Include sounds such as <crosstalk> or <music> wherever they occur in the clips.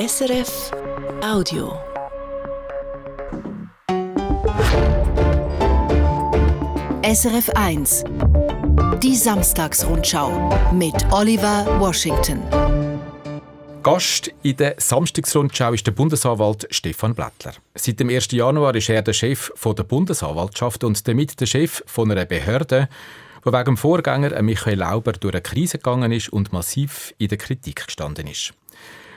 SRF Audio. SRF 1 Die Samstagsrundschau mit Oliver Washington. Gast in der Samstagsrundschau ist der Bundesanwalt Stefan Blättler. Seit dem 1. Januar ist er der Chef der Bundesanwaltschaft und damit der Chef einer Behörde, wo wegen dem Vorgänger Michael Lauber durch eine Krise gegangen ist und massiv in der Kritik gestanden ist.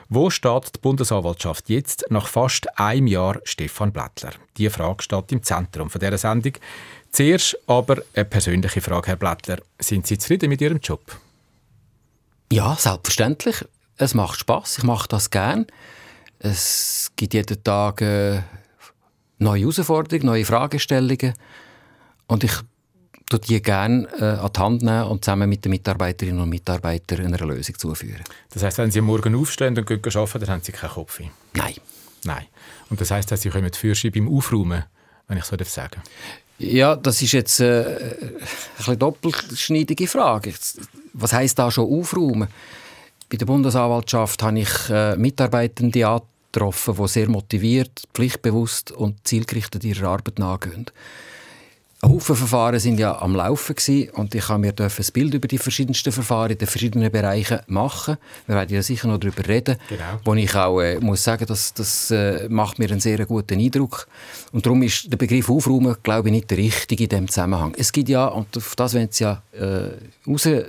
Wo steht die Bundesanwaltschaft jetzt nach fast einem Jahr Stefan Blättler? Die Frage steht im Zentrum dieser Sendung. Zuerst aber eine persönliche Frage, Herr Blättler. Sind Sie zufrieden mit Ihrem Job? Ja, selbstverständlich. Es macht Spaß. Ich mache das gern. Es gibt jeden Tag äh, neue Herausforderungen, neue Fragestellungen. Und ich tue die gerne äh, an die Hand nehmen und zusammen mit den Mitarbeiterinnen und Mitarbeitern einer Lösung zuführen. Das heißt, wenn Sie morgen aufstehen und gehen arbeiten, dann haben Sie keinen Kopf. Nein. Nein. Und das heißt, dass Sie kommen Führerschein beim Aufräumen, wenn ich so sagen darf? Ja, das ist jetzt äh, eine doppelschneidige Frage. Was heißt da schon aufräumen? Bei der Bundesanwaltschaft habe ich äh, Mitarbeitende angetroffen, die sehr motiviert, pflichtbewusst und zielgerichtet ihrer Arbeit nachgehen. Haufen Verfahren sind ja am Laufen gewesen und ich habe mir ein Bild über die verschiedensten Verfahren in den verschiedenen Bereichen machen. Wir werden ja sicher noch darüber reden, genau. wo ich auch äh, muss sagen, dass das äh, macht mir einen sehr guten Eindruck und darum ist der Begriff Aufräumen, glaube ich, nicht der richtige in dem Zusammenhang. Es gibt ja und auf das wenn es ja äh, raus äh,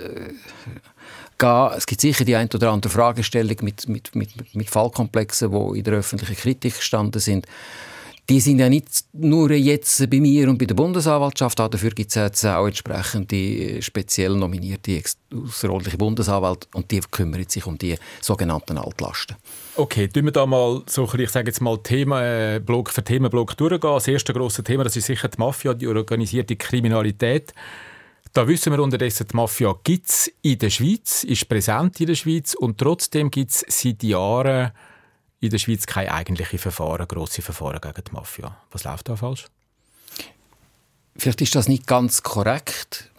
gehen. Es gibt sicher die ein oder andere Fragestellung mit, mit, mit, mit Fallkomplexen, die in der öffentlichen Kritik gestanden sind die sind ja nicht nur jetzt bei mir und bei der Bundesanwaltschaft, dafür gibt es jetzt auch entsprechende speziell nominierte außerordentliche Bundesanwälte und die kümmern sich um die sogenannten Altlasten. Okay, tun wir da mal so, ich sage jetzt mal Themenblock für Themenblock durchgehen. Das erste große Thema, das ist sicher die Mafia, die organisierte Kriminalität. Da wissen wir unterdessen, die Mafia gibt es in der Schweiz, ist präsent in der Schweiz und trotzdem gibt es seit Jahren in der Schweiz keine eigentlichen Verfahren, grosse Verfahren gegen die Mafia. Was läuft da falsch? Vielleicht ist das nicht ganz korrekt.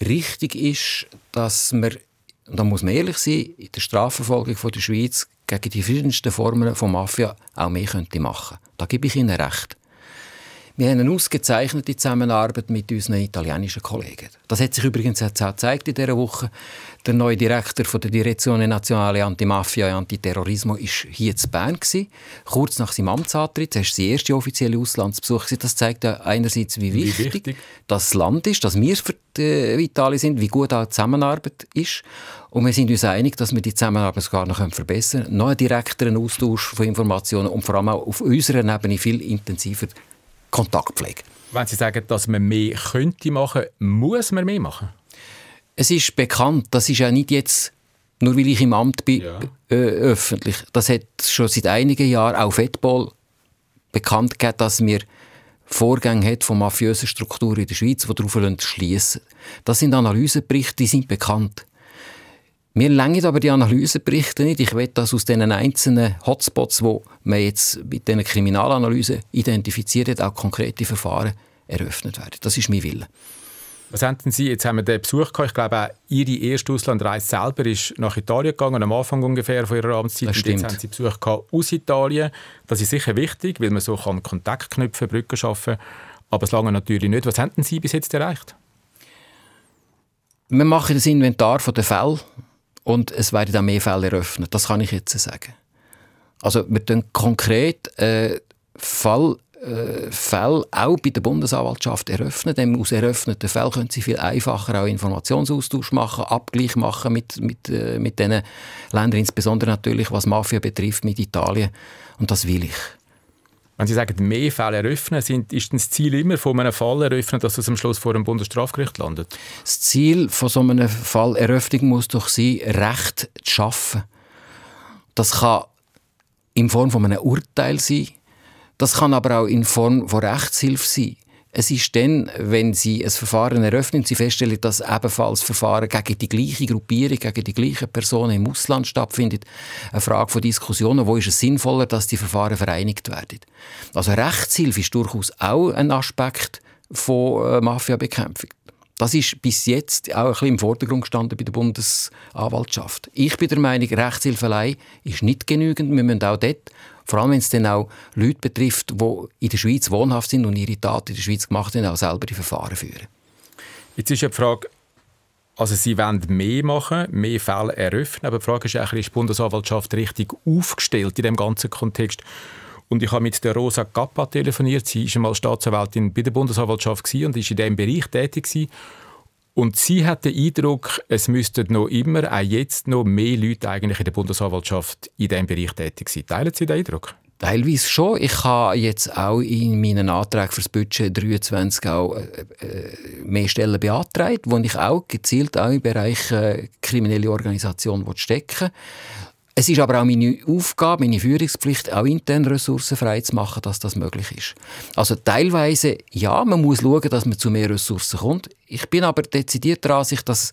Richtig ist, dass man, und da muss man ehrlich sein, in der Strafverfolgung von der Schweiz gegen die verschiedensten Formen von Mafia auch mehr könnte machen. Da gebe ich Ihnen recht. Wir haben eine ausgezeichnete Zusammenarbeit mit unseren italienischen Kollegen. Das hat sich übrigens jetzt auch gezeigt in dieser Woche. Der neue Direktor von der Direzione Nazionale Antimafia e Antiterrorismo war hier in Bern. Kurz nach seinem Amtsantritt. Das war sein erster offizieller Auslandsbesuch. Das zeigt einerseits, wie wichtig, wie wichtig, das Land ist, dass wir für die Italien sind, wie gut auch die Zusammenarbeit ist. Und wir sind uns einig, dass wir die Zusammenarbeit sogar noch verbessern können. Noch einen direkteren Austausch von Informationen und vor allem auch auf unserer Ebene viel intensiver Kontaktpflege. Wenn Sie sagen, dass man mehr könnte machen, muss man mehr machen? Es ist bekannt, das ist ja nicht jetzt nur weil ich im Amt bin, ja. äh, öffentlich. Das hat schon seit einigen Jahren auch Fettball bekannt gegeben, dass wir Vorgänge hat von mafiösen Strukturen in der Schweiz, die darauf schließen. Das sind Analyseberichte, die sind bekannt. Mir längern aber die Analyseberichte nicht. Ich will, dass aus diesen einzelnen Hotspots, die man jetzt mit diesen Kriminalanalysen identifiziert hat, auch konkrete Verfahren eröffnet werden. Das ist mein Wille. Was haben Sie, jetzt haben wir den Besuch gehabt, ich glaube auch Ihre erste Auslandreise selber ist nach Italien gegangen, am Anfang ungefähr von Ihrer Amtszeit. Das stimmt. Jetzt haben Sie Besuch gehabt aus Italien. Das ist sicher wichtig, weil man so kann Kontakt knüpfen, Brücken schaffen. Aber es lange natürlich nicht. Was haben Sie bis jetzt erreicht? Wir machen das Inventar der Fälle und es werden dann mehr Fälle eröffnet. Das kann ich jetzt sagen. Also wir tun konkret äh, Fall, äh, Fälle auch bei der Bundesanwaltschaft eröffnen. Denn aus eröffneten Fällen können Sie viel einfacher auch Informationsaustausch machen, Abgleich machen mit, mit, äh, mit diesen Ländern, insbesondere natürlich was Mafia betrifft, mit Italien. Und das will ich. Wenn Sie sagen, mehr Fälle eröffnen, sind, ist das Ziel immer von einem Fall eröffnen, dass es am Schluss vor einem Bundesstrafgericht landet? Das Ziel von so einem Fall Eröffnung muss doch sein, Recht zu schaffen. Das kann in Form von einem Urteil sein, das kann aber auch in Form von Rechtshilfe sein. Es ist dann, wenn Sie ein Verfahren eröffnen und Sie feststellen, dass ebenfalls Verfahren gegen die gleiche Gruppierung, gegen die gleichen Personen im Ausland stattfindet, eine Frage von Diskussionen, wo ist es sinnvoller, dass die Verfahren vereinigt werden. Also Rechtshilfe ist durchaus auch ein Aspekt von äh, Mafiabekämpfung. Das ist bis jetzt auch ein bisschen im Vordergrund gestanden bei der Bundesanwaltschaft. Ich bin der Meinung, Rechtshilfelei ist nicht genügend. Wir müssen auch dort, vor allem wenn es dann auch Leute betrifft, die in der Schweiz wohnhaft sind und ihre Taten in der Schweiz gemacht haben, auch selber die Verfahren führen. Jetzt ist ja die Frage, also Sie wollen mehr machen, mehr Fälle eröffnen, aber die Frage ist ist die Bundesanwaltschaft richtig aufgestellt in dem ganzen Kontext? Und ich habe mit der Rosa Kappa telefoniert. Sie war einmal Staatsanwältin bei der Bundesanwaltschaft und ist in diesem Bereich tätig. Gewesen. Und sie hat den Eindruck, es müssten noch immer, auch jetzt noch mehr Leute eigentlich in der Bundesanwaltschaft in diesem Bereich tätig sein. Teilen Sie den Eindruck? Teilweise schon. Ich habe jetzt auch in meinen Anträgen für das Budget 23 auch äh, äh, mehr Stellen beantragt, wo ich auch gezielt auch im Bereich äh, kriminelle Organisation stecken es ist aber auch meine Aufgabe, meine Führungspflicht, auch intern Ressourcen frei zu machen, dass das möglich ist. Also teilweise, ja, man muss schauen, dass man zu mehr Ressourcen kommt. Ich bin aber dezidiert der Ansicht, dass,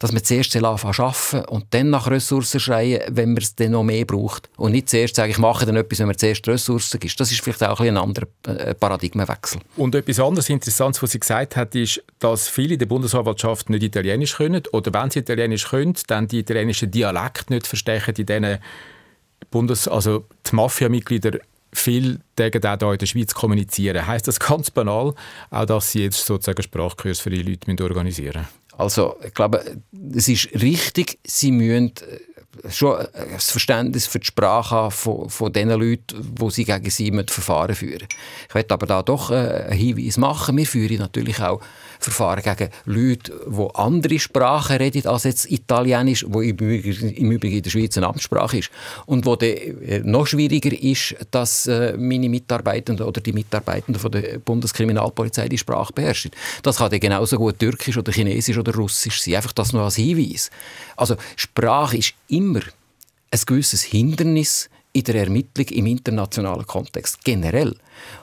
dass man zuerst arbeiten und dann nach Ressourcen schreien, wenn man es dann noch mehr braucht. Und nicht zuerst sagen, ich mache dann etwas, wenn man zuerst Ressourcen gibt. Das ist vielleicht auch ein, anderer äh, Paradigmenwechsel. Und etwas anderes Interessantes, was sie gesagt hat, ist, dass viele der Bundesanwaltschaft nicht Italienisch können oder wenn sie Italienisch können, dann die italienischen Dialekt nicht verstehen in diesen Bundes-, also die Mafia-Mitglieder viel gegen auch hier in der Schweiz kommunizieren. Heißt das ganz banal, auch dass Sie jetzt sozusagen Sprachkurs für die Leute organisieren müssen? Also, ich glaube, es ist richtig, Sie müssen äh, schon ein Verständnis für die Sprache haben von, von den Leuten, die sie gegen sie Verfahren führen Ich möchte aber da doch äh, einen Hinweis machen. Wir führen natürlich auch Verfahren gegen Leute, die andere Sprachen reden als jetzt Italienisch, wo im Übrigen in der Schweiz eine Amtssprache ist. Und wo äh, noch schwieriger ist, dass äh, meine Mitarbeitenden oder die Mitarbeitenden von der Bundeskriminalpolizei die Sprache beherrschen. Das kann dann genauso gut Türkisch oder Chinesisch oder Russisch sein. Einfach das nur als Hinweis. Also Sprache ist immer ein gewisses Hindernis in der Ermittlung im internationalen Kontext generell.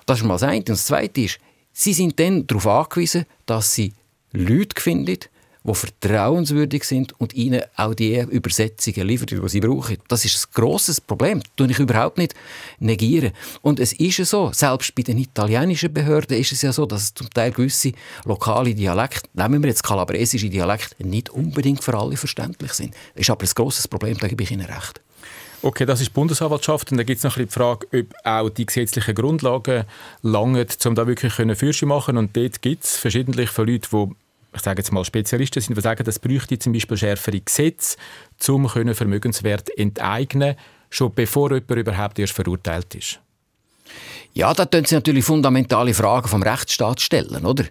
Das ist mal das eine. Und das Zweite ist, Sie sind dann darauf angewiesen, dass Sie Leute finden, die vertrauenswürdig sind und ihnen auch die Übersetzungen liefern, die sie brauchen. Das ist ein grosses Problem. Das tue ich überhaupt nicht negieren. Und es ist ja so, selbst bei den italienischen Behörden ist es ja so, dass zum Teil gewisse lokale Dialekte, nehmen wir jetzt kalabresische Dialekte, nicht unbedingt für alle verständlich sind. Das ist aber ein grosses Problem, da gebe ich Ihnen recht. Okay, das ist die Bundesanwaltschaft. Und dann gibt es noch ein die Frage, ob auch die gesetzlichen Grundlagen langen, um da wirklich Fürsche machen Und dort gibt es verschiedentlich von Leuten, die ich sage jetzt mal Spezialisten sind, die sagen, das bräuchte zum Beispiel schärfere Gesetze, um Vermögenswert enteignen schon bevor jemand überhaupt erst verurteilt ist. Ja, da können Sie natürlich fundamentale Fragen vom Rechtsstaat stellen, oder?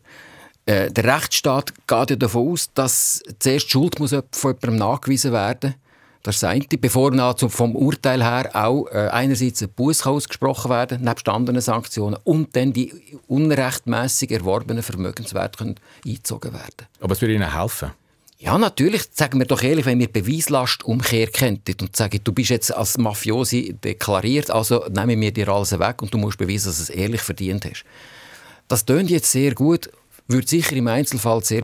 Äh, der Rechtsstaat geht ja davon aus, dass zuerst Schuld muss von jemandem nachgewiesen werden muss das ist das eine. Bevor vom Urteil her auch äh, einerseits ein Buß ausgesprochen werden, nebst anderen Sanktionen, und dann die unrechtmäßig erworbenen Vermögenswerte können eingezogen werden. Aber es würde Ihnen helfen? Ja, natürlich. Sagen wir doch ehrlich, wenn wir Beweislastumkehr könnten und sagen, du bist jetzt als Mafiosi deklariert, also nehmen wir dir alles weg und du musst beweisen, dass du es ehrlich verdient hast. Das tönt jetzt sehr gut würde sicher im Einzelfall sehr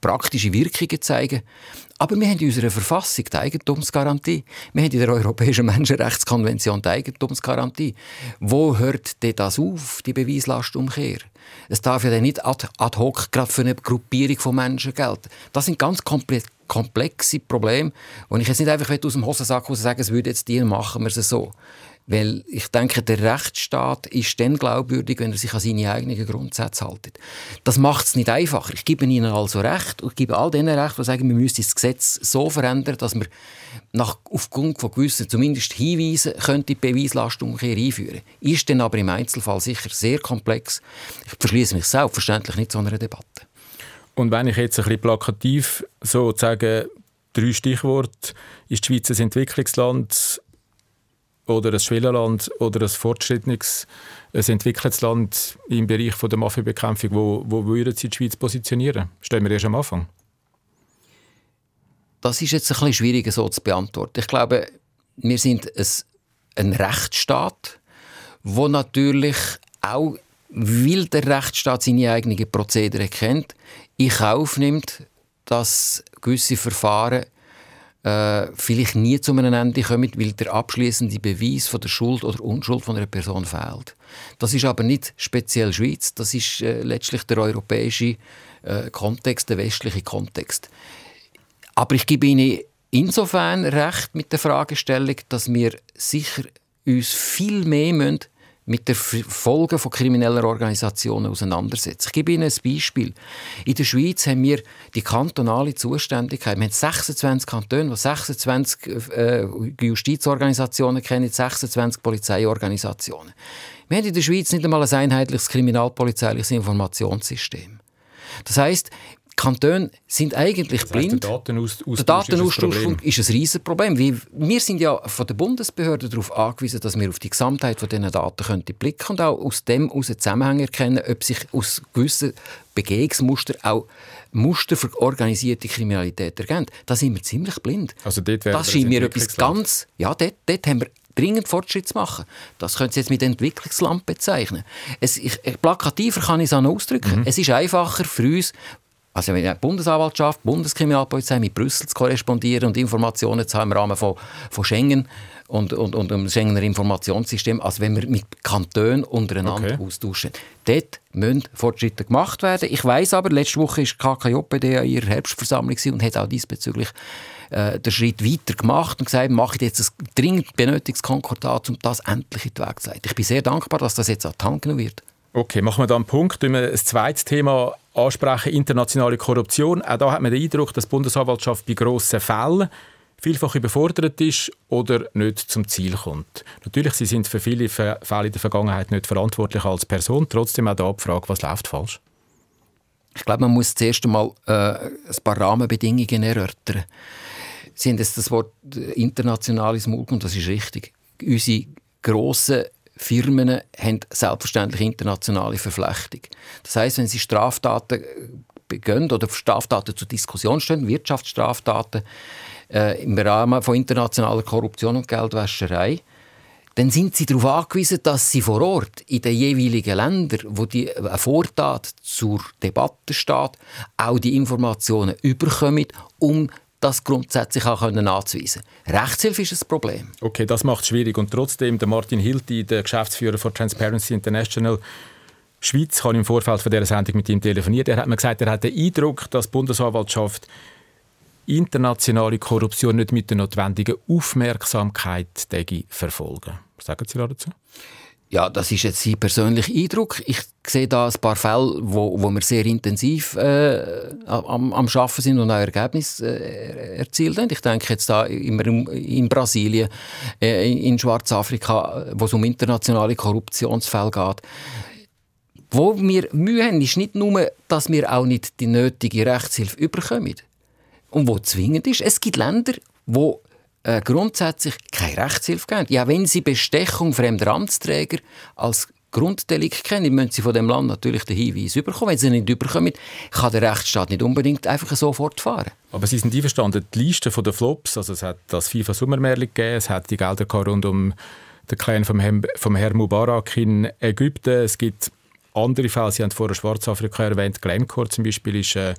praktische Wirkungen zeigen. Aber wir haben in unserer Verfassung die Eigentumsgarantie. Wir haben in der Europäischen Menschenrechtskonvention die Eigentumsgarantie. Wo hört denn das auf, die Beweislastumkehr? Es darf ja nicht ad, ad hoc gerade für eine Gruppierung von Menschen gelten. Das sind ganz komplexe Probleme, wo ich jetzt nicht einfach aus dem Hosensack sagen sagen, es würde jetzt die machen wir es so. Weil ich denke, der Rechtsstaat ist dann glaubwürdig, wenn er sich an seine eigenen Grundsätze hält. Das macht es nicht einfacher. Ich gebe Ihnen also Recht und gebe all denen Recht, die sagen, wir müssen das Gesetz so verändern, dass wir nach, aufgrund von gewissen, zumindest Hinweisen, könnte die Beweislastumkehr einführen. Ist dann aber im Einzelfall sicher sehr komplex. Ich verschließe mich selbstverständlich nicht zu einer Debatte. Und wenn ich jetzt ein bisschen plakativ sozusagen drei Stichworte, ist die Schweiz ein Entwicklungsland, oder ein Schwellenland oder ein fortschrittliches, ein entwickeltes Land im Bereich der Mafiabekämpfung, wo, wo würden Sie die Schweiz positionieren? Stellen wir erst am Anfang. Das ist jetzt ein bisschen schwieriger so zu beantworten. Ich glaube, wir sind ein, ein Rechtsstaat, wo natürlich auch, weil der Rechtsstaat seine eigenen Prozedere kennt, in Kauf nimmt, dass gewisse Verfahren äh, vielleicht nie zu einem Ende kommen, weil der abschließende Beweis von der Schuld oder Unschuld von einer Person fehlt. Das ist aber nicht speziell Schweiz, das ist äh, letztlich der europäische äh, Kontext, der westliche Kontext. Aber ich gebe Ihnen insofern recht mit der Fragestellung, dass wir sicher uns viel mehr müssen mit den Folgen von krimineller Organisationen auseinandersetzen. Ich gebe Ihnen ein Beispiel. In der Schweiz haben wir die kantonale Zuständigkeit. Wir haben 26 Kantone, die 26 äh, Justizorganisationen kennen, 26 Polizeiorganisationen. Wir haben in der Schweiz nicht einmal ein einheitliches kriminalpolizeiliches Informationssystem. Das heißt, Kantone sind eigentlich das heißt, blind. Der Datenaustausch, der Datenaustausch ist, ein ist ein Riesenproblem. Wir sind ja von der Bundesbehörde darauf angewiesen, dass wir auf die Gesamtheit von diesen Daten können blicken und auch aus dem aus Zusammenhang erkennen, ob sich aus gewissen Begehungsmustern auch Muster für organisierte Kriminalität ergeben. Da sind wir ziemlich blind. Also dort das scheint mir etwas ganz... Ja, dort, dort haben wir dringend Fortschritt zu machen. Das können Sie jetzt mit Entwicklungsland bezeichnen. Es, ich, plakativer kann ich es auch ausdrücken. Mhm. Es ist einfacher für uns, also mit der Bundesanwaltschaft, Bundeskriminalpolizei mit Brüssel zu korrespondieren und Informationen zu haben im Rahmen von, von Schengen und, und, und dem Schengener Informationssystem, als wenn wir mit Kantonen untereinander okay. austauschen. Dort müssen Fortschritte gemacht werden. Ich weiß aber, letzte Woche war KKJPD in ihrer Herbstversammlung und hat auch diesbezüglich äh, den Schritt weiter gemacht und gesagt, mache ich jetzt ein dringend benötigtes Konkordat, um das endlich in die Weg zu leiten. Ich bin sehr dankbar, dass das jetzt an die Hand genommen wird. Okay, machen wir da einen Punkt. Wenn wir ein zweites Thema ansprechen, internationale Korruption. Auch da hat man den Eindruck, dass die Bundesanwaltschaft bei grossen Fällen vielfach überfordert ist oder nicht zum Ziel kommt. Natürlich, sie sind für viele Fälle in der Vergangenheit nicht verantwortlich als Person. Trotzdem auch da die Frage, was läuft falsch? Ich glaube, man muss zuerst einmal äh, ein paar Rahmenbedingungen erörtern. Haben jetzt das Wort internationales Mund und das ist richtig. Unsere grossen Firmen haben selbstverständlich internationale Verflechtung. Das heißt, wenn sie Straftaten begehen oder Straftaten zur Diskussion stehen, Wirtschaftsstraftaten äh, im Rahmen von internationaler Korruption und Geldwäscherei, dann sind sie darauf angewiesen, dass sie vor Ort in den jeweiligen Ländern, wo die eine Vortat zur Debatte steht, auch die Informationen überkommen, um das grundsätzlich auch können anzuweisen Rechtshilfe ist ein Problem. Okay, das macht es schwierig. Und trotzdem, der Martin Hilti, der Geschäftsführer von Transparency International Schweiz, ich im Vorfeld von dieser Sendung mit ihm telefoniert. Er hat mir gesagt, er hat den Eindruck, dass die Bundesanwaltschaft internationale Korruption nicht mit der notwendigen Aufmerksamkeit verfolgen. Was sagen Sie dazu? Ja, das ist jetzt sein persönlicher Eindruck. Ich sehe da ein paar Fälle, wo, wo wir sehr intensiv äh, am, am Arbeiten sind und auch Ergebnisse äh, erzielt haben. Ich denke jetzt da immer in Brasilien, äh, in Schwarzafrika, wo es um internationale Korruptionsfälle geht. Wo wir Mühe haben, ist nicht nur, dass wir auch nicht die nötige Rechtshilfe überkommen. Und wo zwingend ist, es gibt Länder, wo äh, grundsätzlich keine Rechtshilfe geben. Ja, wenn sie Bestechung fremder Amtsträger als Grunddelikt kennen, müssen sie von dem Land natürlich den Hinweis überkommen. Wenn sie nicht überkommen, kann der Rechtsstaat nicht unbedingt einfach so fortfahren. Aber Sie sind einverstanden, die Liste der Flops, also es hat das FIFA-Sommermärchen gegeben, es hat die Gelder rund um den Clan vom, Herrn, vom Herrn Mubarak in Ägypten, es gibt andere Fälle, Sie haben vorher Schwarzafrika erwähnt, Glencore zum Beispiel ist... Äh,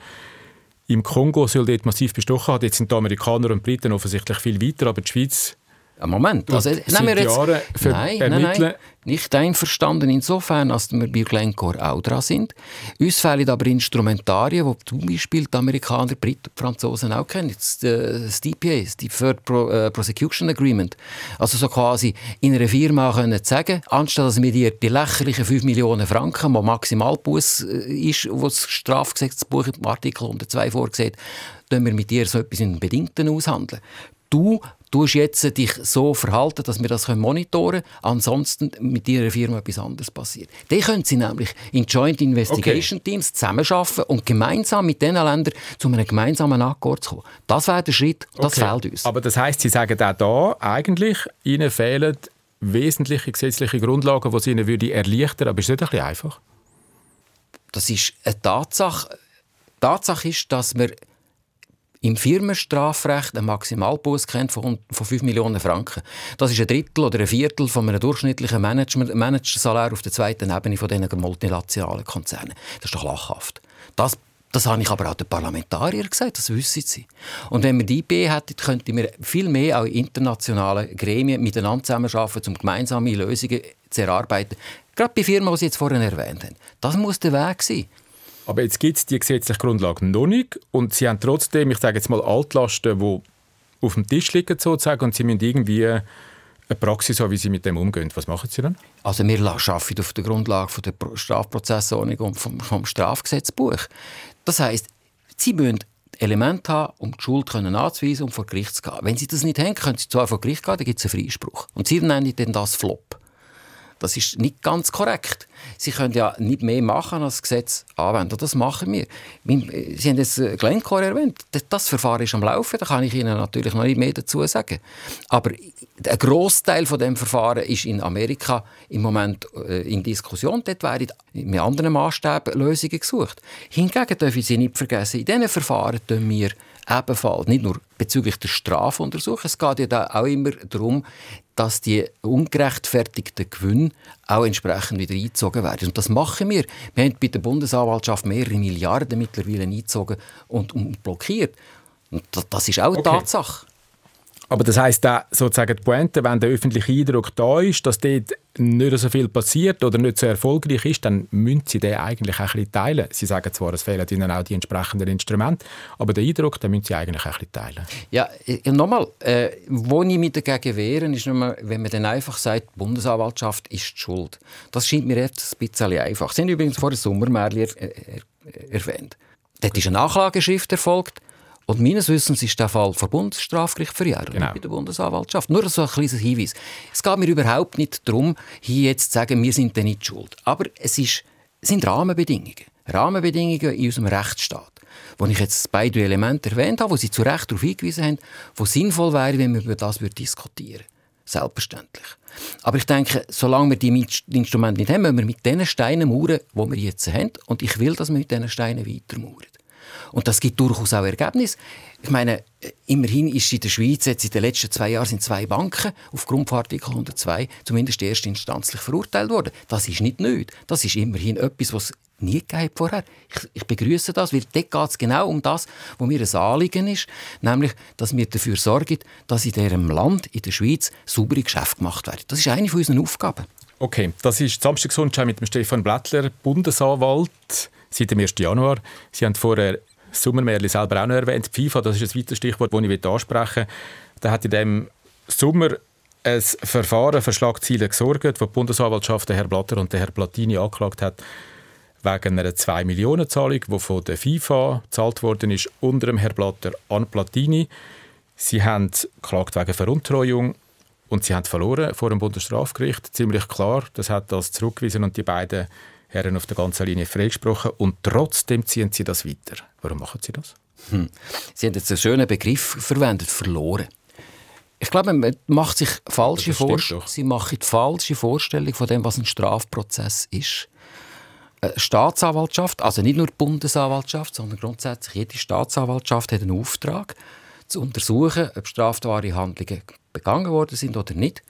im Kongo soll dort massiv bestochen haben. Jetzt sind die Amerikaner und Briten offensichtlich viel weiter, aber die Schweiz Moment, also, nehmen wir jetzt, nein, nein, nein, nicht einverstanden insofern, als wir bei Glencore auch dran sind. Uns fehlen aber Instrumentarien, die zum Beispiel die Amerikaner, Briten Franzosen auch kennen. Das, das DPA, das Deferred Pro, äh, Prosecution Agreement. Also so quasi in einer Firma können sagen, anstatt dass wir dir die lächerlichen 5 Millionen Franken, die Maximalbuß äh, ist, was das Strafgesetzbuch im Artikel 102 vorsieht, wir mit dir so etwas in Bedingten aushandeln. Du tust jetzt dich so verhalten, dass wir das monitoren können. Ansonsten mit ihrer Firma etwas anderes passiert. Dann können sie nämlich in Joint Investigation okay. Teams zusammenarbeiten und gemeinsam mit diesen Ländern zu einem gemeinsamen Akkord kommen. Das wäre der Schritt, das okay. fehlt uns. Aber das heißt, Sie sagen auch da eigentlich, Ihnen fehlen wesentliche gesetzliche Grundlagen, die Sie Ihnen würde erleichtern Aber ist das nicht ein bisschen einfach? Das ist eine Tatsache. Tatsache ist, dass wir im Firmenstrafrecht einen Maximalbuß kennt von, von 5 Millionen Franken. Das ist ein Drittel oder ein Viertel von einem durchschnittlichen Managersalär auf der zweiten Ebene von diesen multinationalen Konzernen. Das ist doch lachhaft. Das Das habe ich aber auch den Parlamentariern gesagt, das wissen sie. Und wenn wir die IPE hätten, könnten wir viel mehr auch internationale Gremien miteinander zusammenarbeiten, um gemeinsame Lösungen zu erarbeiten. Gerade bei Firmen, die Sie jetzt vorhin erwähnt haben. Das muss der Weg sein. Aber jetzt gibt es die gesetzliche Grundlage noch nicht und Sie haben trotzdem, ich sage jetzt mal, Altlasten, die auf dem Tisch liegen sozusagen und Sie müssen irgendwie eine Praxis haben, wie Sie mit dem umgehen. Was machen Sie dann? Also wir arbeiten auf der Grundlage der Strafprozessordnung und vom, vom Strafgesetzbuch. Das heißt, Sie müssen Elemente haben, um die Schuld können anzuweisen und vor Gericht zu gehen. Wenn Sie das nicht haben, können Sie zwar vor Gericht gehen, dann gibt es einen Freispruch. Und Sie nennen dann das Flop. Das ist nicht ganz korrekt. Sie können ja nicht mehr machen als das Gesetz anwenden. Das machen wir. Sie haben jetzt äh, Glencore erwähnt. Das Verfahren ist am Laufen. Da kann ich Ihnen natürlich noch nicht mehr dazu sagen. Aber ein Großteil von dem Verfahren ist in Amerika im Moment äh, in Diskussion. Dort werden mit anderen Maßstäben Lösungen gesucht. Hingegen dürfen Sie nicht vergessen, in diesen Verfahren tun wir ebenfalls nicht nur bezüglich der Strafuntersuchung, es geht ja da auch immer darum, dass die ungerechtfertigten Gewinne auch entsprechend wieder eingezogen werden. Und das machen wir. Wir haben bei der Bundesanwaltschaft mehrere Milliarden mittlerweile eingezogen und, und blockiert. Und das ist auch eine okay. Tatsache. Aber das heisst auch, sozusagen die Pointe, wenn der öffentliche Eindruck da ist, dass dort nicht so viel passiert oder nicht so erfolgreich ist, dann müssen Sie den eigentlich ein bisschen teilen. Sie sagen zwar, es fehlen Ihnen auch die entsprechenden Instrumente, aber den Eindruck, den müssen Sie eigentlich ein bisschen teilen. Ja, nochmal, äh, wo ich mich dagegen wehre, ist nur, wenn man dann einfach sagt, die Bundesanwaltschaft ist die schuld. Das scheint mir jetzt ein bisschen einfach. Sie haben übrigens vorhin Sommermärchen er, er, erwähnt. Dort ist eine Nachlageschrift erfolgt, und meines Wissens ist der Fall vor Bundesstrafgericht verjährt, genau. bei der Bundesanwaltschaft. Nur so ein kleines Hinweis. Es geht mir überhaupt nicht darum, hier jetzt zu sagen, wir sind nicht schuld. Aber es ist, sind Rahmenbedingungen. Rahmenbedingungen in unserem Rechtsstaat. Wo ich jetzt beide Elemente erwähnt habe, wo Sie zu Recht darauf hingewiesen haben, wo sinnvoll wäre, wenn wir über das diskutieren würden. Selbstverständlich. Aber ich denke, solange wir die Instrumente nicht haben, müssen wir mit den Steinen mauern, die wir jetzt haben. Und ich will, dass wir mit diesen Steinen weiter mauern. Und das gibt durchaus auch Ergebnisse. Ich meine, immerhin ist in der Schweiz jetzt in den letzten zwei Jahren sind zwei Banken aufgrund von Artikel 102 zumindest erstinstanzlich verurteilt worden. Das ist nicht nötig. Das ist immerhin etwas, was nie gegeben vorher. Ich, ich begrüße das, weil dort geht es genau um das, was mir ein Anliegen ist, nämlich, dass wir dafür sorgen, dass in diesem Land, in der Schweiz, saubere Geschäfte gemacht werden. Das ist eine von unseren Aufgaben. Okay, das ist Samstagsrundschau mit dem Stefan Blättler, Bundesanwalt seit dem 1. Januar. Sie haben vorher Sommermärchen selber auch noch erwähnt. FIFA, das ist ein weiteres Stichwort, das ich ansprechen möchte. Da hat in diesem Sommer ein Verfahren für Schlagziele gesorgt, wo die Bundesanwaltschaft Herr Blatter und Herr Platini angeklagt hat, wegen einer 2-Millionen-Zahlung, die von der FIFA gezahlt worden ist, unter dem Herr Blatter an Platini. Sie haben geklagt wegen Veruntreuung und sie haben verloren vor dem Bundesstrafgericht. Ziemlich klar, das hat das zurückgewiesen und die beiden Herren auf der ganzen Linie freigesprochen und trotzdem ziehen sie das weiter. Warum machen sie das? Hm. Sie haben jetzt einen schönen Begriff verwendet, verloren. Ich glaube, man macht sich falsche Vorstellungen. Sie machen die falsche Vorstellung von dem, was ein Strafprozess ist. Eine Staatsanwaltschaft, also nicht nur die Bundesanwaltschaft, sondern grundsätzlich jede Staatsanwaltschaft hat einen Auftrag, zu untersuchen, ob strafbare Handlungen begangen worden sind oder nicht.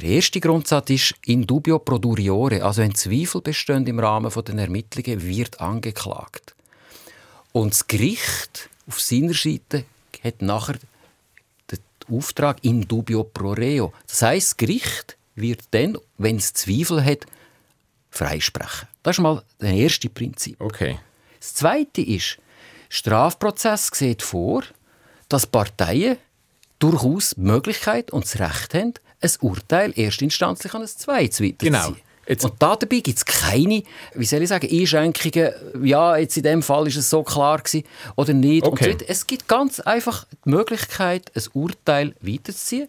Der erste Grundsatz ist in dubio pro duriore, also wenn Zweifel bestehen im Rahmen der Ermittlungen, wird angeklagt. Und das Gericht auf seiner Seite hat nachher den Auftrag in dubio pro reo. Das heißt, das Gericht wird dann, wenn es Zweifel hat, freisprechen. Das ist mal das erste Prinzip. Okay. Das zweite ist, Strafprozess sieht vor, dass Parteien durchaus die Möglichkeit und das Recht haben, ein Urteil erstinstanzlich an ein zweites weiterzuziehen. Genau. Jetzt. Und da dabei gibt es keine, wie soll ich sagen, Einschränkungen, ja, jetzt in dem Fall ist es so klar gewesen oder nicht. Okay. Und es gibt ganz einfach die Möglichkeit, ein Urteil weiterzuziehen.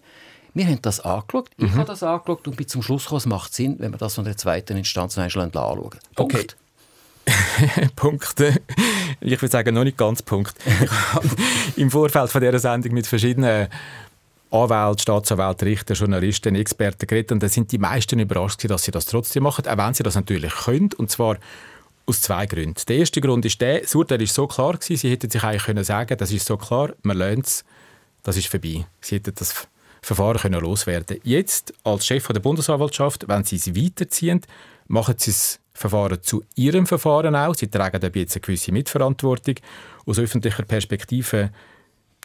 Wir haben das angeschaut, ich mhm. habe das angeschaut und bin zum Schluss gekommen, es macht Sinn, wenn wir das von der zweiten Instanz anschauen. Punkt. Okay. <laughs> Punkt. Ich würde sagen, noch nicht ganz Punkt. <laughs> Ich habe im Vorfeld von dieser Sendung mit verschiedenen Anwälte, Staatsanwälte, Richter, Journalisten, Experten geredet und da sind die meisten überrascht, dass sie das trotzdem machen, auch wenn sie das natürlich können, und zwar aus zwei Gründen. Der erste Grund ist der, das Urteil ist so klar gewesen, sie hätten sich eigentlich können sagen, das ist so klar, man lernt es, das ist vorbei. Sie hätten das Verfahren können loswerden. Jetzt als Chef der Bundesanwaltschaft, wenn sie es weiterziehen, machen sie es Verfahren zu ihrem Verfahren auch. Sie tragen dabei jetzt eine gewisse Mitverantwortung. Aus öffentlicher Perspektive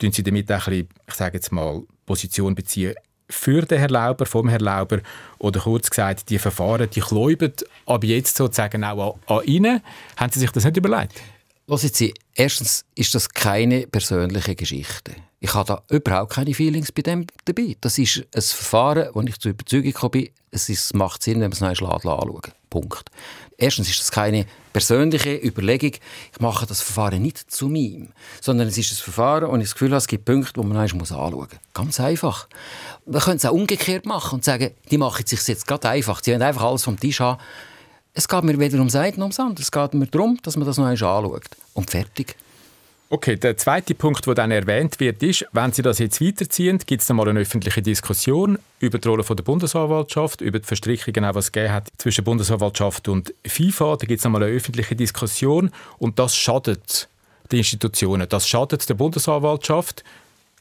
tun sie damit auch ein bisschen, ich sage jetzt mal, Position beziehen für den Herrn Lauber, vom Herrn Lauber, oder kurz gesagt, die Verfahren, die kläuben ab jetzt sozusagen auch an, an Ihnen. Haben Sie sich das nicht überlegt? Hören Sie, erstens ist das keine persönliche Geschichte. Ich habe da überhaupt keine Feelings bei dem dabei. Das ist ein Verfahren, wo ich zur Überzeugung bin, es ist, macht Sinn, wenn man es noch einmal anschauen Punkt. Erstens ist das keine persönliche Überlegung, ich mache das Verfahren nicht zu mir, sondern es ist ein Verfahren und ich das Gefühl habe, es gibt Punkte, die man anschauen muss. Ganz einfach. Man könnte es auch umgekehrt machen und sagen, die machen es sich jetzt gerade einfach. Sie wollen einfach alles vom Tisch haben. Es geht mir weder um Seiten noch ums andere. Es geht mir darum, dass man das noch einmal anschaut. Und fertig. Okay, der zweite Punkt, der dann erwähnt wird, ist, wenn Sie das jetzt weiterziehen, gibt es dann mal eine öffentliche Diskussion über die Rolle der Bundesanwaltschaft, über die Verstrickungen, die es hat zwischen Bundesanwaltschaft und FIFA. Da gibt es einmal eine öffentliche Diskussion und das schadet die Institutionen, das schadet der Bundesanwaltschaft.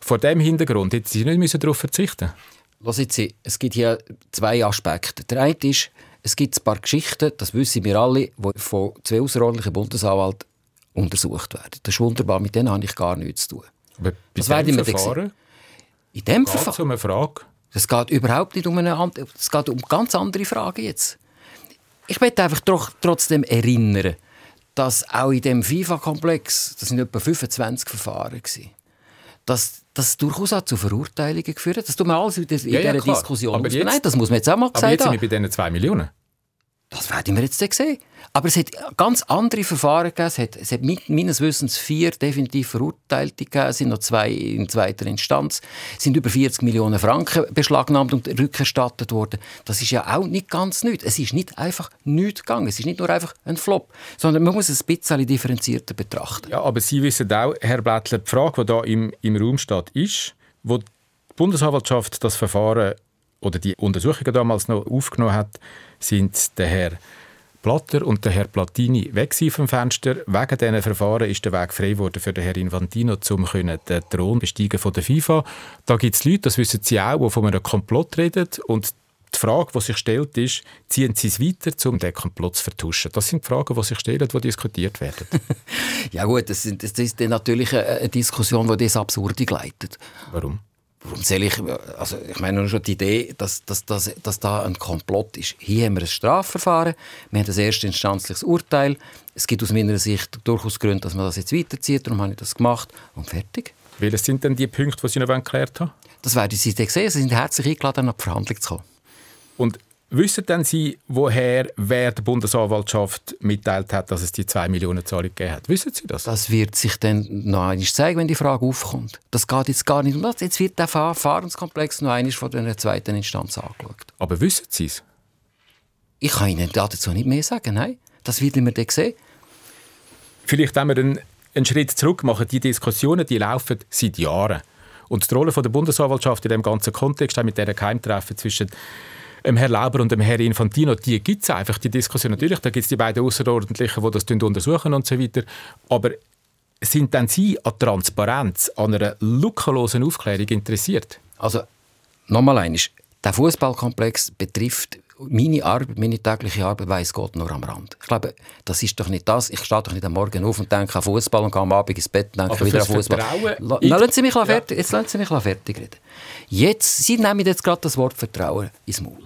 Vor dem Hintergrund hätten Sie nicht darauf verzichten müssen. Sie, es gibt hier zwei Aspekte. Der eine ist, es gibt ein paar Geschichten, das wissen wir alle, die von zwei außerordentlichen Bundesanwälten untersucht werden. Das ist wunderbar, mit denen habe ich gar nichts zu tun. Aber bei das dem Verfahren? In dem Verfahren? um eine Frage? Es geht überhaupt nicht um eine es geht um ganz andere Fragen jetzt. Ich möchte einfach trotzdem erinnern, dass auch in dem FIFA-Komplex, das sind etwa 25 Verfahren gewesen, dass das durchaus auch zu Verurteilungen geführt hat. Das tut man alles in, dieser ja, ja, Diskussion. jetzt, Nein, das muss man jetzt auch mal aber sagen. Aber jetzt sind wir bei diesen 2 Millionen. Das werden wir jetzt sehen. Aber es hat ganz andere Verfahren gegeben. Es hat, es hat meines Wissens vier definitiv Verurteilte gegeben. Es sind noch zwei in zweiter Instanz. Es sind über 40 Millionen Franken beschlagnahmt und rückerstattet worden. Das ist ja auch nicht ganz nichts. Es ist nicht einfach nichts gegangen. Es ist nicht nur einfach ein Flop, sondern man muss es ein bisschen differenzierter betrachten. Ja, aber Sie wissen auch, Herr Blättler, die Frage, die da im, im Raum steht, ist, wo die Bundesanwaltschaft das Verfahren oder die Untersuchungen damals noch aufgenommen hat, sind der Herr Blatter und der Herr Platini weg vom Fenster. Wegen diesen Verfahren ist der Weg frei geworden für den Herrn Infantino, um den Thron besteigen von der FIFA. Da gibt es Leute, das wissen Sie auch, die von einem Komplott reden und die Frage, die sich stellt, ist, ziehen Sie es weiter, um den Komplott zu vertuschen? Das sind Fragen, die sich stellen, die diskutiert werden. <laughs> ja gut, das, ist natürlich eine Diskussion, die das Absurde gleitet. Warum? Warum soll ich, also ich meine nur schon die Idee, dass, dass, dass, dass da ein Komplott ist. Hier haben wir ein Strafverfahren, wir haben ein erstinstanzliches Urteil. Es gibt aus meiner Sicht durchaus Gründe, dass man das jetzt weiterzieht, darum habe ich das gemacht und fertig. Welche sind denn die Punkte, die Sie noch geklärt haben? Das werden Sie sehen. Sie sind herzlich eingeladen, nach die Verhandlung zu kommen. Und Wissen denn Sie, woher wer der Bundesanwaltschaft mitteilt hat, dass es die 2 Millionen Zahlung gegeben hat? Wissen Sie das? Das wird sich dann noch einmal zeigen, wenn die Frage aufkommt. Das geht jetzt gar nicht um das. Jetzt wird der Verfahrenskomplex noch einmal von der zweiten Instanz angeschaut. Aber wissen Sie es? Ich kann Ihnen dazu nicht mehr sagen, nein. Das wird wir dann sehen. Vielleicht, wenn wir einen, einen Schritt zurück machen, die Diskussionen, die laufen seit Jahren. Und die Rolle der Bundesanwaltschaft in dem ganzen Kontext, auch mit diesen Keimtreffen zwischen ähm, Herr Lauber und dem Herr Infantino, die gibt es einfach, die Diskussion. Natürlich, da gibt es die beiden Außerordentlichen, die das untersuchen und so weiter. Aber sind denn Sie an Transparenz, an einer lückenlosen Aufklärung interessiert? Also, nochmal eines. Der Fußballkomplex betrifft meine Arbeit, meine tägliche Arbeit, weiß Gott nur am Rand. Ich glaube, das ist doch nicht das. Ich stehe doch nicht am Morgen auf und denke an Fußball und gehe am Abend ins Bett und denke Aber wieder an Fußball. lassen Sie mich ja. fertig, jetzt lassen Sie mich fertig reden. Jetzt, Sie nehmen jetzt gerade das Wort Vertrauen ins Maul.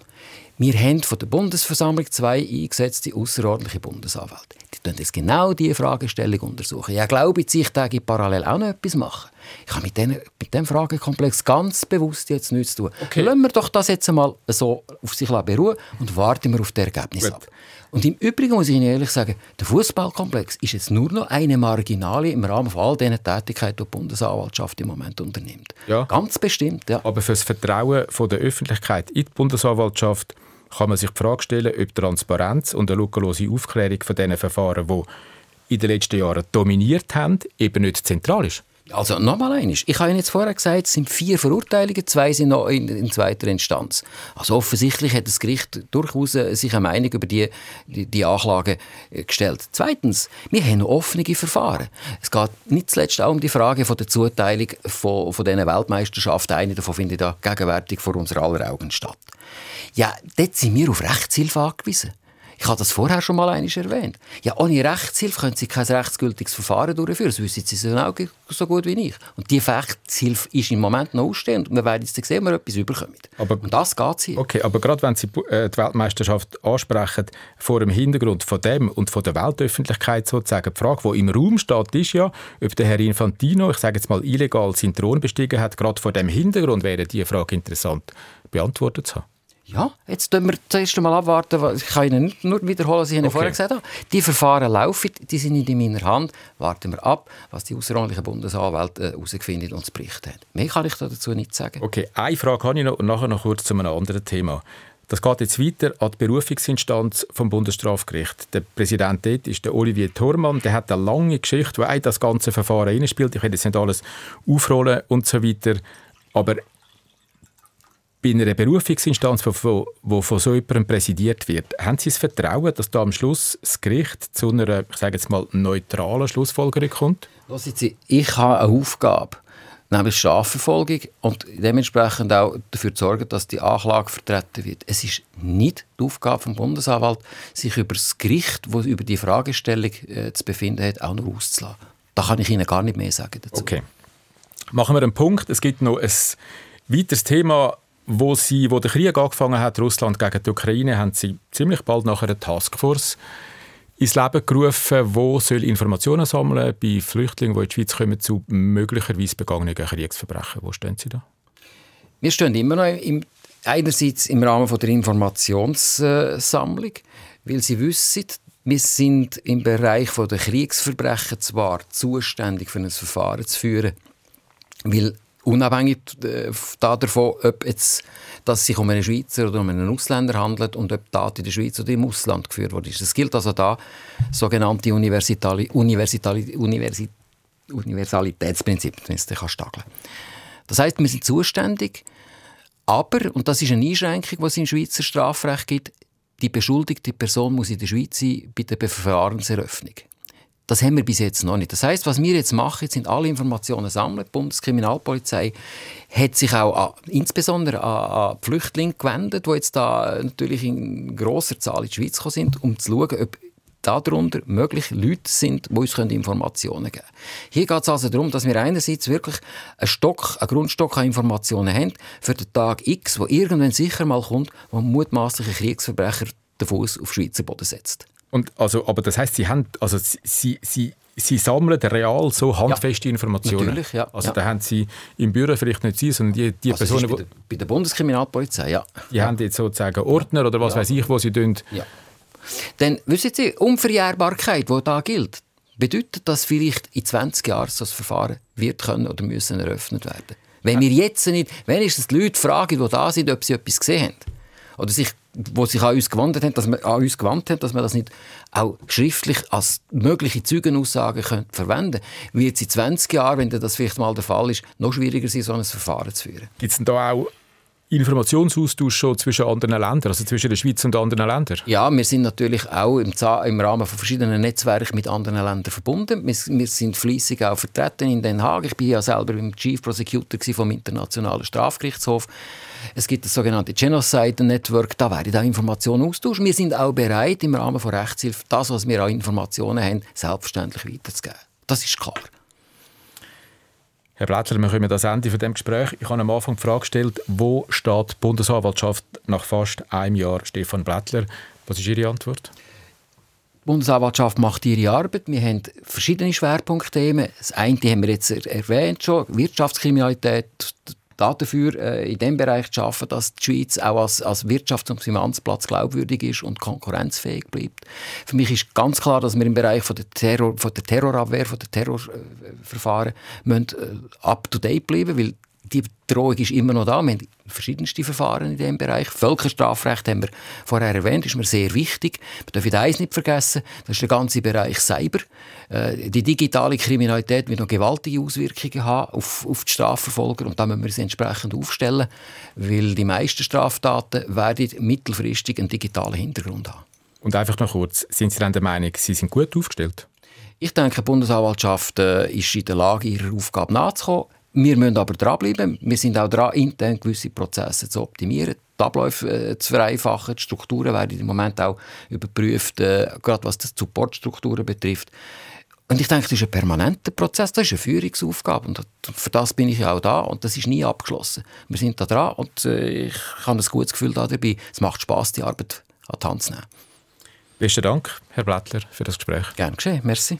Wir haben von der Bundesversammlung zwei eingesetzte außerordentliche Bundesanwälte. Die tun jetzt genau diese Fragestellung untersuchen. Ja, glaube ich, ich da parallel auch noch etwas machen. Ich habe mit, denen, mit dem Fragekomplex ganz bewusst jetzt nichts zu tun. Okay. Lassen wir doch das jetzt einmal so auf sich beruhen und warten wir auf das Ergebnis ab. Und im Übrigen muss ich Ihnen ehrlich sagen, der Fußballkomplex ist jetzt nur noch eine Marginale im Rahmen von all diesen Tätigkeiten, die die Bundesanwaltschaft im Moment unternimmt. Ja. Ganz bestimmt, ja. Aber für das Vertrauen von der Öffentlichkeit in die Bundesanwaltschaft kann man sich die Frage stellen, ob Transparenz und eine lückenlose Aufklärung von diesen Verfahren, die in den letzten Jahren dominiert haben, eben nicht zentral ist. Also nochmal eines. Ich habe Ihnen jetzt vorher gesagt, es sind vier Verurteilungen, zwei sind noch in, in zweiter Instanz. Also offensichtlich hat das Gericht durchaus äh, sich eine Meinung über die, die, die Anklage äh, gestellt. Zweitens, wir haben offene Verfahren. Es geht nicht zuletzt auch um die Frage von der Zuteilung von, von diesen Weltmeisterschaften. Eine davon findet da gegenwärtig vor unserer aller Augen statt. Ja, dort sind wir auf Rechtshilfe angewiesen. Ich habe das vorher schon mal einmal erwähnt. Ja, ohne Rechtshilfe können Sie kein rechtsgültiges Verfahren durchführen. Das wissen Sie so gut wie ich. Und die Rechtshilfe ist im Moment noch ausstehend. Und wir werden jetzt sehen, ob wir etwas überkommen. Aber, und das geht hier. Okay, aber gerade wenn Sie äh, die Weltmeisterschaft ansprechen, vor dem Hintergrund von dem und von der Weltöffentlichkeit sozusagen, die Frage, die im Raum steht, ist ja, ob der Herr Infantino, ich sage jetzt mal illegal, seinen Thron bestiegen hat. Gerade vor dem Hintergrund wäre diese Frage interessant beantwortet zu haben. Ja, jetzt müssen wir zuerst einmal abwarten. Ich kann Ihnen nur wiederholen, was ich Ihnen okay. vorher gesagt habe. Die Verfahren laufen, die sind nicht in meiner Hand. Warten wir ab, was die außerordentlichen Bundesanwälte herausgefunden äh, und zu berichten haben. Mehr kann ich dazu nicht sagen. Okay, eine Frage habe ich noch und nachher noch kurz zu einem anderen Thema. Das geht jetzt weiter an die Berufungsinstanz vom Bundesstrafgericht. Der Präsident dort ist der Olivier Thormann. Der hat eine lange Geschichte, auch das ganze Verfahren spielt. Ich werde jetzt nicht alles aufrollen und so weiter. Aber bei einer Berufungsinstanz, die von, von so jemandem präsidiert wird, haben Sie das Vertrauen, dass da am Schluss das Gericht zu einer, ich sage jetzt mal, neutralen Schlussfolgerung kommt? Sie, ich habe eine Aufgabe, nämlich Strafverfolgung und dementsprechend auch dafür zu sorgen, dass die Anklage vertreten wird. Es ist nicht die Aufgabe des Bundesanwalts, sich über das Gericht, das über die Fragestellung äh, zu befinden hat, auch noch auszulassen. Da kann ich Ihnen gar nicht mehr sagen dazu. Okay. Machen wir einen Punkt. Es gibt noch ein weiteres Thema, wo, sie, wo der Krieg angefangen hat, Russland gegen die Ukraine, haben sie ziemlich bald nach einer Taskforce ins Leben gerufen, wo soll Informationen sammeln bei Flüchtlingen, die in die Schweiz kommen, zu möglicherweise begangenen Kriegsverbrechen. Wo stehen Sie da? Wir stehen immer noch im, einerseits im Rahmen von der Informationssammlung, weil Sie wissen, wir sind im Bereich der Kriegsverbrechen zwar zuständig für ein Verfahren zu führen, weil unabhängig äh, davon, ob es sich um einen Schweizer oder um einen Ausländer handelt und ob Tat in der Schweiz oder im Ausland geführt wurde. Es gilt also da sogenannte Universali Universali Universi Universalitätsprinzip, wenn es Das heißt, wir sind zuständig, aber, und das ist eine Einschränkung, die es im Schweizer Strafrecht gibt, die beschuldigte Person muss in der Schweiz sein bei der Verfahrenseröffnung. Das haben wir bis jetzt noch nicht. Das heißt, was wir jetzt machen, sind alle Informationen sammeln. Die Bundeskriminalpolizei hat sich auch an, insbesondere an, an Flüchtlinge gewendet, die jetzt da natürlich in großer Zahl in die Schweiz gekommen sind, um zu schauen, ob darunter mögliche Leute sind, die uns Informationen geben können. Hier geht es also darum, dass wir einerseits wirklich einen Stock, einen Grundstock an Informationen haben für den Tag X, wo irgendwann sicher mal kommt, wo mutmaßliche Kriegsverbrecher den Fuß auf Schweizer Boden setzt. Und also, aber das heißt, Sie haben, also Sie, Sie, Sie sammeln real so handfeste ja, Informationen. Natürlich, ja. Also ja. da haben Sie im Büro vielleicht nicht Sie, sondern die, die also Personen, bei der, bei der Bundeskriminalpolizei, ja. Die ja. haben jetzt sozusagen Ordner oder was weiß ich, wo Sie tun. Ja. Denn wissen Sie, Unverjährbarkeit, die da gilt, bedeutet, dass vielleicht in 20 Jahren so ein Verfahren wird können oder müssen eröffnet werden. Wenn wir jetzt nicht, wenn ist es die Leute fragen, die da sind, ob sie etwas gesehen haben oder sich wo sich an uns gewandt haben, dass wir an uns gewandt haben, dass wir das nicht auch schriftlich als mögliche Zeugenaussagen können verwenden können, wird es in 20 Jahren, wenn das vielleicht mal der Fall ist, noch schwieriger sein, so ein Verfahren zu führen. Gibt es denn da auch Informationsaustausch schon zwischen anderen Ländern, also zwischen der Schweiz und anderen Ländern? Ja, wir sind natürlich auch im, im Rahmen von verschiedenen Netzwerken mit anderen Ländern verbunden. Wir, wir sind fließig auch vertreten in Den Haag. Ich bin ja selber im Chief Prosecutor vom Internationalen Strafgerichtshof. Es gibt das sogenannte Genocide Network, da werden auch Informationen austauschen. Wir sind auch bereit, im Rahmen von Rechtshilfe das, was wir an Informationen haben, selbstverständlich weiterzugeben. Das ist klar. Herr Blättler, wir kommen das Ende von dem Gespräch. Ich habe am Anfang die Frage gestellt, wo steht die Bundesanwaltschaft nach fast einem Jahr Stefan Blättler? Was ist Ihre Antwort? Die Bundesanwaltschaft macht ihre Arbeit. Wir haben verschiedene Schwerpunktthemen. Das eine haben wir jetzt erwähnt schon, Wirtschaftskriminalität, dafür äh, in dem Bereich zu arbeiten, dass die Schweiz auch als, als Wirtschafts- und Finanzplatz glaubwürdig ist und konkurrenzfähig bleibt. Für mich ist ganz klar, dass wir im Bereich von der, Terror, von der Terrorabwehr, von der Terrorverfahren äh, up to date bleiben, weil die Drohung ist immer noch da. Wir haben verschiedenste Verfahren in diesem Bereich. Völkerstrafrecht haben wir vorher erwähnt, ist mir sehr wichtig. Wir dürfen eines nicht vergessen, das ist der ganze Bereich Cyber. Äh, die digitale Kriminalität wird noch gewaltige Auswirkungen haben auf, auf die Strafverfolger und da müssen wir sie entsprechend aufstellen, weil die meisten Straftaten werden mittelfristig einen digitalen Hintergrund haben. Und einfach noch kurz, sind Sie dann der Meinung, Sie sind gut aufgestellt? Ich denke, die Bundesanwaltschaft äh, ist in der Lage, ihrer Aufgabe nachzukommen. Wir müssen aber dranbleiben. Wir sind auch dran, intern gewisse Prozesse zu optimieren. die Abläufe äh, zu vereinfachen. Die Strukturen werden im Moment auch überprüft, äh, gerade was die Supportstrukturen betrifft. Und ich denke, das ist ein permanenter Prozess, das ist eine Führungsaufgabe und für das bin ich auch da und das ist nie abgeschlossen. Wir sind da dran und äh, ich habe ein gutes Gefühl dabei. Es macht Spaß, die Arbeit an die Hand zu nehmen. Besten Dank, Herr Blättler, für das Gespräch. Gerne geschehen, merci.